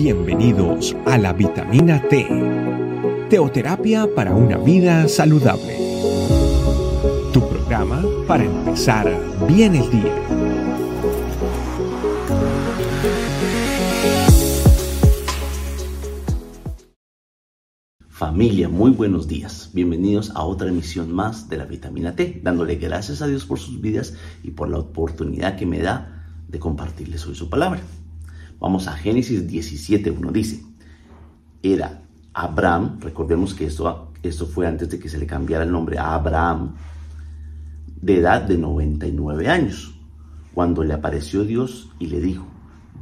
Bienvenidos a la vitamina T, teoterapia para una vida saludable. Tu programa para empezar bien el día. Familia, muy buenos días. Bienvenidos a otra emisión más de la vitamina T, dándole gracias a Dios por sus vidas y por la oportunidad que me da de compartirles hoy su palabra. Vamos a Génesis 17, uno dice, era Abraham, recordemos que esto, esto fue antes de que se le cambiara el nombre a Abraham, de edad de 99 años, cuando le apareció Dios y le dijo,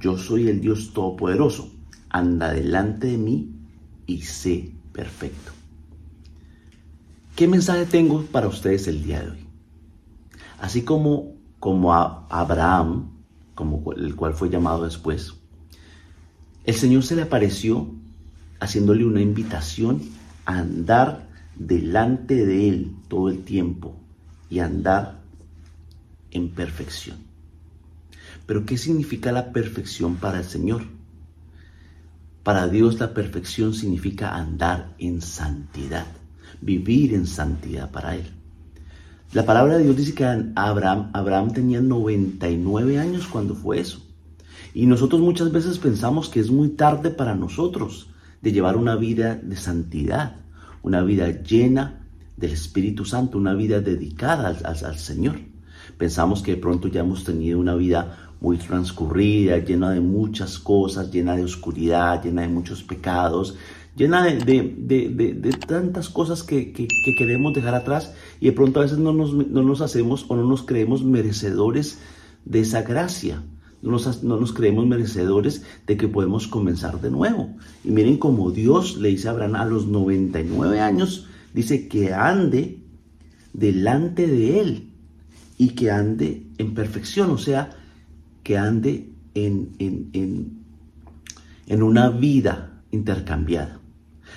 yo soy el Dios Todopoderoso, anda delante de mí y sé perfecto. ¿Qué mensaje tengo para ustedes el día de hoy? Así como, como a Abraham, como el cual fue llamado después, el Señor se le apareció haciéndole una invitación a andar delante de Él todo el tiempo y andar en perfección. Pero ¿qué significa la perfección para el Señor? Para Dios la perfección significa andar en santidad, vivir en santidad para Él. La palabra de Dios dice que Abraham, Abraham tenía 99 años cuando fue eso. Y nosotros muchas veces pensamos que es muy tarde para nosotros de llevar una vida de santidad, una vida llena del Espíritu Santo, una vida dedicada al, Señor. Pensamos que de pronto ya hemos tenido una vida muy transcurrida, llena de muchas cosas, llena de oscuridad, llena de muchos pecados, llena de, tantas cosas que, queremos dejar atrás y de pronto a veces no nos, no nos hacemos o no nos creemos merecedores de esa gracia no nos, creemos merecedores de que podemos comenzar de nuevo. Y miren como Dios le dice a Abraham a los 99 años, dice que ande delante de él y que ande en perfección, o sea, que ande en, en, en una vida intercambiada.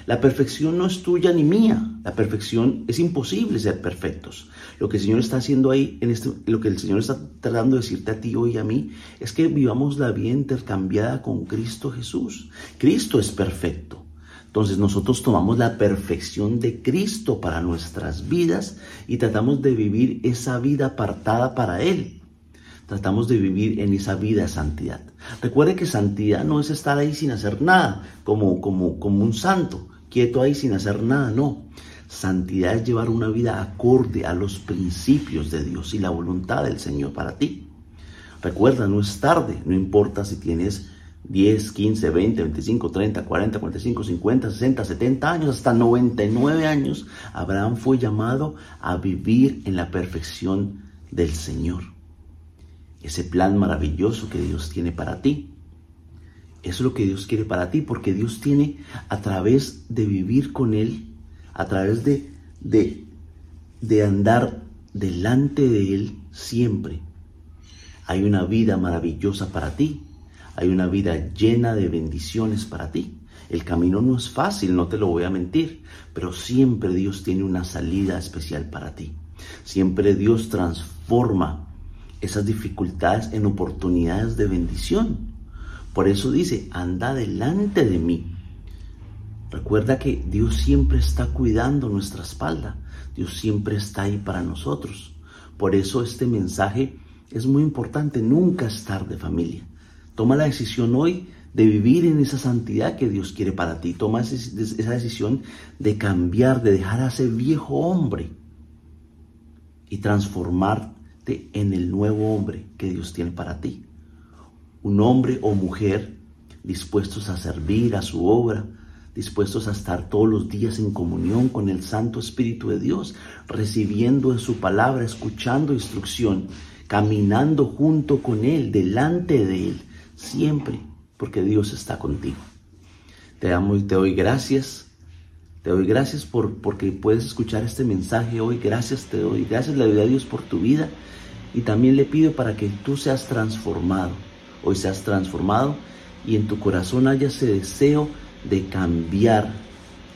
La perfección no es tuya ni mía. La perfección es imposible ser perfectos. Lo que el Señor está haciendo ahí, en este, lo que el Señor está tratando de decirte a ti hoy y a mí, es que vivamos la vida intercambiada con Cristo Jesús. Cristo es perfecto. Entonces nosotros tomamos la perfección de Cristo para nuestras vidas y tratamos de vivir esa vida apartada para Él. Tratamos de vivir en esa vida de santidad. Recuerde que santidad no es estar ahí sin hacer nada, como, como, como un santo, quieto ahí sin hacer nada, no. Santidad es llevar una vida acorde a los principios de Dios y la voluntad del Señor para ti. Recuerda, no es tarde, no importa si tienes 10, 15, 20, 25, 30, 40, 45, 50, 60, 70 años, hasta 99 años, Abraham fue llamado a vivir en la perfección del Señor ese plan maravilloso que Dios tiene para ti. Eso es lo que Dios quiere para ti, porque Dios tiene a través de vivir con Él, a través de, de, de andar delante de Él siempre. Hay una vida maravillosa para ti, hay una vida llena de bendiciones para ti. El camino no es fácil, no te lo voy a mentir, pero siempre Dios tiene una salida especial para ti. Siempre Dios transforma esas dificultades en oportunidades de bendición. Por eso dice, anda delante de mí. Recuerda que Dios siempre está cuidando nuestra espalda. Dios siempre está ahí para nosotros. Por eso este mensaje es muy importante. Nunca estar de familia. Toma la decisión hoy de vivir en esa santidad que Dios quiere para ti. Toma esa decisión de cambiar, de dejar a ese viejo hombre y transformar en el nuevo hombre que Dios tiene para ti. Un hombre o mujer dispuestos a servir a su obra, dispuestos a estar todos los días en comunión con el Santo Espíritu de Dios, recibiendo en su palabra, escuchando instrucción, caminando junto con Él, delante de Él, siempre, porque Dios está contigo. Te amo y te doy gracias. Te doy gracias por porque puedes escuchar este mensaje hoy. Gracias te doy. Gracias le doy a Dios por tu vida. Y también le pido para que tú seas transformado, hoy seas transformado y en tu corazón haya ese deseo de cambiar,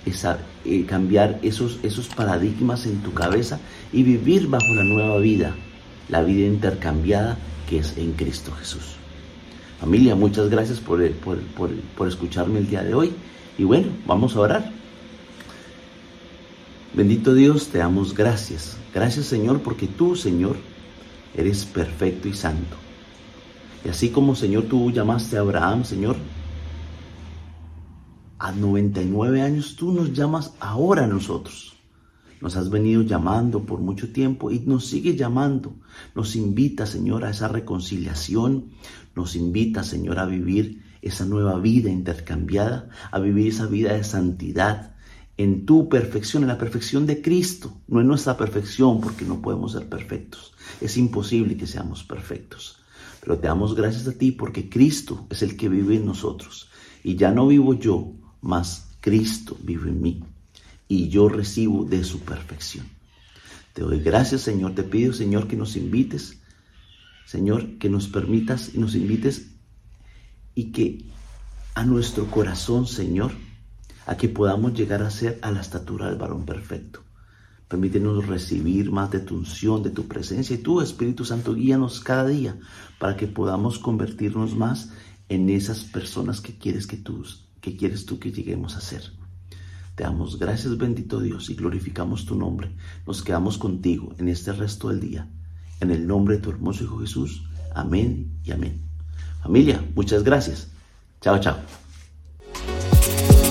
esa, eh, cambiar esos, esos paradigmas en tu cabeza y vivir bajo la nueva vida, la vida intercambiada que es en Cristo Jesús. Familia, muchas gracias por, por, por, por escucharme el día de hoy. Y bueno, vamos a orar. Bendito Dios, te damos gracias. Gracias Señor porque tú, Señor, eres perfecto y santo. Y así como, Señor, tú llamaste a Abraham, Señor, a 99 años, tú nos llamas ahora a nosotros. Nos has venido llamando por mucho tiempo y nos sigue llamando. Nos invita, Señor, a esa reconciliación. Nos invita, Señor, a vivir esa nueva vida intercambiada, a vivir esa vida de santidad, en tu perfección, en la perfección de Cristo, no en nuestra perfección, porque no podemos ser perfectos. Es imposible que seamos perfectos. Pero te damos gracias a ti porque Cristo es el que vive en nosotros. Y ya no vivo yo, mas Cristo vive en mí. Y yo recibo de su perfección. Te doy gracias, Señor. Te pido, Señor, que nos invites. Señor, que nos permitas y nos invites y que a nuestro corazón, Señor, a que podamos llegar a ser a la estatura del varón perfecto. Permítenos recibir más de tu unción, de tu presencia y tu Espíritu Santo guíanos cada día para que podamos convertirnos más en esas personas que quieres que tú, que quieres tú que lleguemos a ser. Te damos gracias, bendito Dios, y glorificamos tu nombre. Nos quedamos contigo en este resto del día. En el nombre de tu hermoso Hijo Jesús. Amén y amén. Familia, muchas gracias. Chao, chao.